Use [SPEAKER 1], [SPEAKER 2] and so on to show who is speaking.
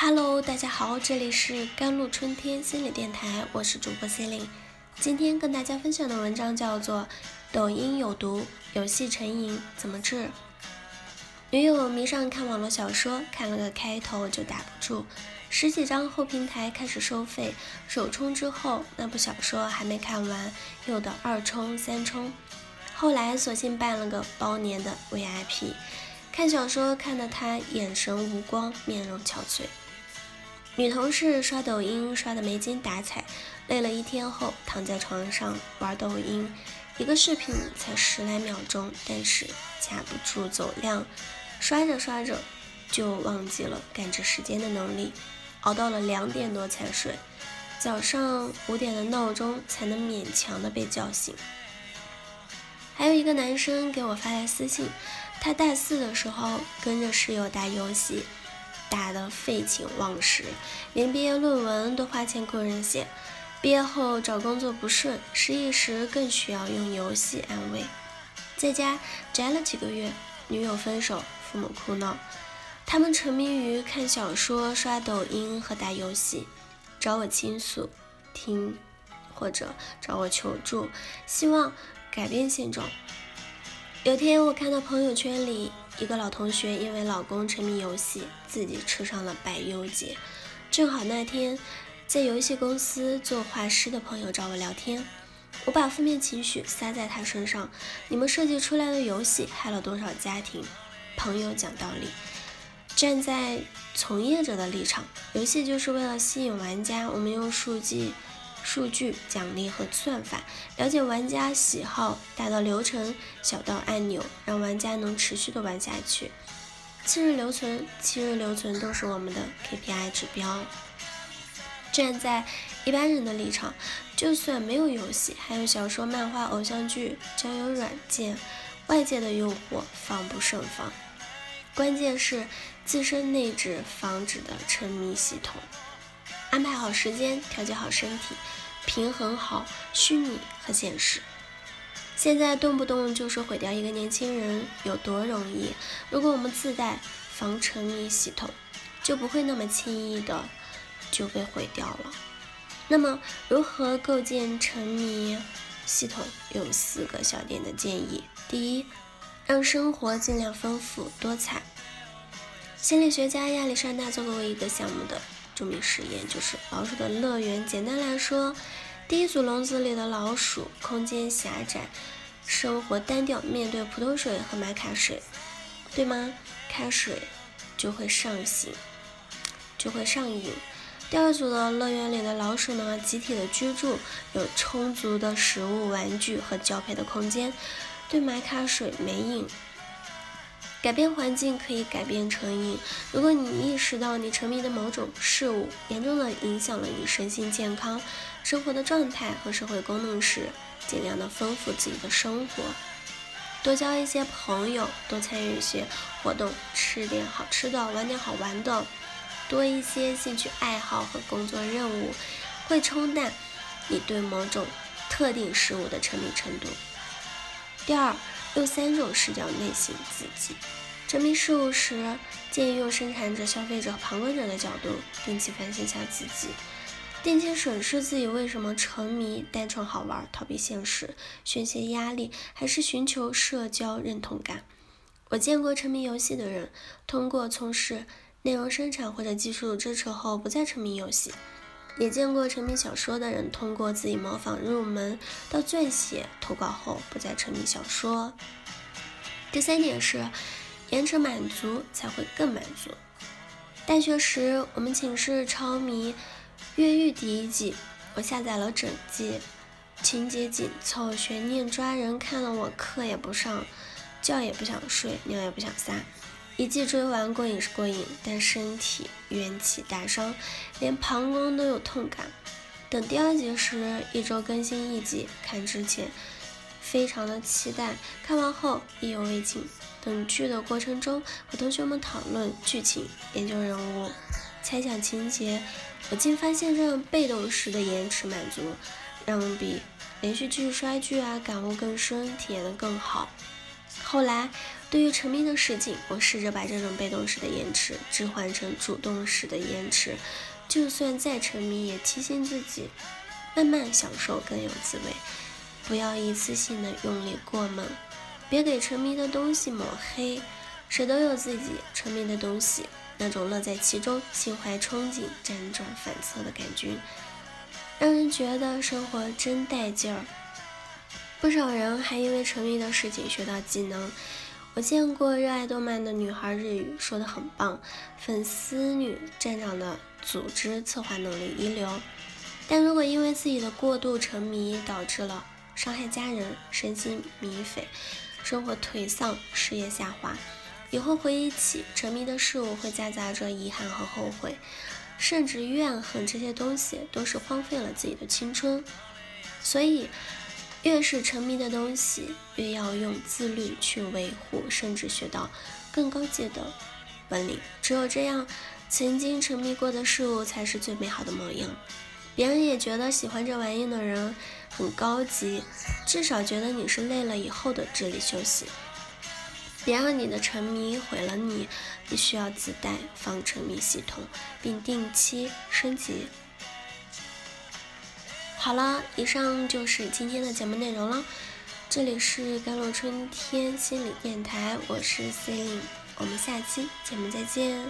[SPEAKER 1] Hello，大家好，这里是甘露春天心理电台，我是主播 Celine。今天跟大家分享的文章叫做《抖音有毒，游戏成瘾怎么治》。女友迷上看网络小说，看了个开头就打不住，十几张后平台开始收费，首充之后那部小说还没看完，又得二充三充，后来索性办了个包年的 VIP，看小说看得他眼神无光，面容憔悴。女同事刷抖音刷得没精打采，累了一天后躺在床上玩抖音，一个视频才十来秒钟，但是架不住走量，刷着刷着就忘记了感知时间的能力，熬到了两点多才睡，早上五点的闹钟才能勉强的被叫醒。还有一个男生给我发来私信，他大四的时候跟着室友打游戏。打得废寝忘食，连毕业论文都花钱雇人写。毕业后找工作不顺，失意时更需要用游戏安慰。在家宅了几个月，女友分手，父母哭闹，他们沉迷于看小说、刷抖音和打游戏，找我倾诉，听或者找我求助，希望改变现状。有天我看到朋友圈里。一个老同学因为老公沉迷游戏，自己吃上了百忧解。正好那天在游戏公司做画师的朋友找我聊天，我把负面情绪撒在他身上。你们设计出来的游戏害了多少家庭？朋友讲道理，站在从业者的立场，游戏就是为了吸引玩家，我们用数据。数据奖励和算法，了解玩家喜好，大到流程，小到按钮，让玩家能持续的玩下去。七日留存，七日留存都是我们的 KPI 指标。站在一般人的立场，就算没有游戏，还有小说、漫画、偶像剧、交友软件，外界的诱惑防不胜防。关键是自身内置防止的沉迷系统。安排好时间，调节好身体，平衡好虚拟和现实。现在动不动就是毁掉一个年轻人，有多容易？如果我们自带防沉迷系统，就不会那么轻易的就被毁掉了。那么，如何构建沉迷系统？有四个小点的建议。第一，让生活尽量丰富多彩。心理学家亚历山大做过一个项目的。著名实验就是老鼠的乐园。简单来说，第一组笼子里的老鼠空间狭窄，生活单调，面对普通水和玛卡水，对吗？开水就会上瘾，就会上瘾。第二组的乐园里的老鼠呢，集体的居住，有充足的食物、玩具和交配的空间，对玛卡水没瘾。改变环境可以改变成瘾。如果你意识到你沉迷的某种事物严重的影响了你身心健康、生活的状态和社会功能时，尽量的丰富自己的生活，多交一些朋友，多参与一些活动，吃点好吃的，玩点好玩的，多一些兴趣爱好和工作任务，会冲淡你对某种特定事物的沉迷程度。第二。用三种视角内省自己。沉迷事物时，建议用生产者、消费者和旁观者的角度，定期反省下自己，定期审视自己为什么沉迷，单纯好玩、逃避现实、宣泄压力，还是寻求社交认同感。我见过沉迷游戏的人，通过从事内容生产或者技术支持后，不再沉迷游戏。也见过沉迷小说的人，通过自己模仿入门到撰写投稿后，不再沉迷小说。第三点是，延迟满足才会更满足。大学时，我们寝室超迷《越狱》第一季，我下载了整季，情节紧凑，悬念抓人，看了我课也不上，觉也不想睡，尿也不想撒。一季追完过瘾是过瘾，但身体元气大伤，连膀胱都有痛感。等第二集时，一周更新一集，看之前非常的期待，看完后意犹未尽。等剧的过程中，和同学们讨论剧情、研究人物、猜想情节，我竟发现这样被动式的延迟满足，让我比连续剧刷剧啊感悟更深，体验的更好。后来对于沉迷的事情，我试着把这种被动式的延迟置换成主动式的延迟。就算再沉迷，也提醒自己慢慢享受更有滋味，不要一次性的用力过猛，别给沉迷的东西抹黑。谁都有自己沉迷的东西，那种乐在其中、心怀憧憬、辗转反侧的感觉，让人觉得生活真带劲儿。不少人还因为沉迷的事情学到技能。我见过热爱动漫的女孩日语说的很棒，粉丝女站长的组织策划能力一流。但如果因为自己的过度沉迷导致了伤害家人、身心迷匪、生活颓丧、事业下滑，以后回忆起沉迷的事物，会夹杂着遗憾和后悔，甚至怨恨。这些东西都是荒废了自己的青春。所以。越是沉迷的东西，越要用自律去维护，甚至学到更高阶的本领。只有这样，曾经沉迷过的事物才是最美好的模样。别人也觉得喜欢这玩意的人很高级，至少觉得你是累了以后的智力休息。别让你的沉迷毁了你，必须要自带防沉迷系统，并定期升级。好了，以上就是今天的节目内容了。这里是甘露春天心理电台，我是 C e l i n e 我们下期节目再见。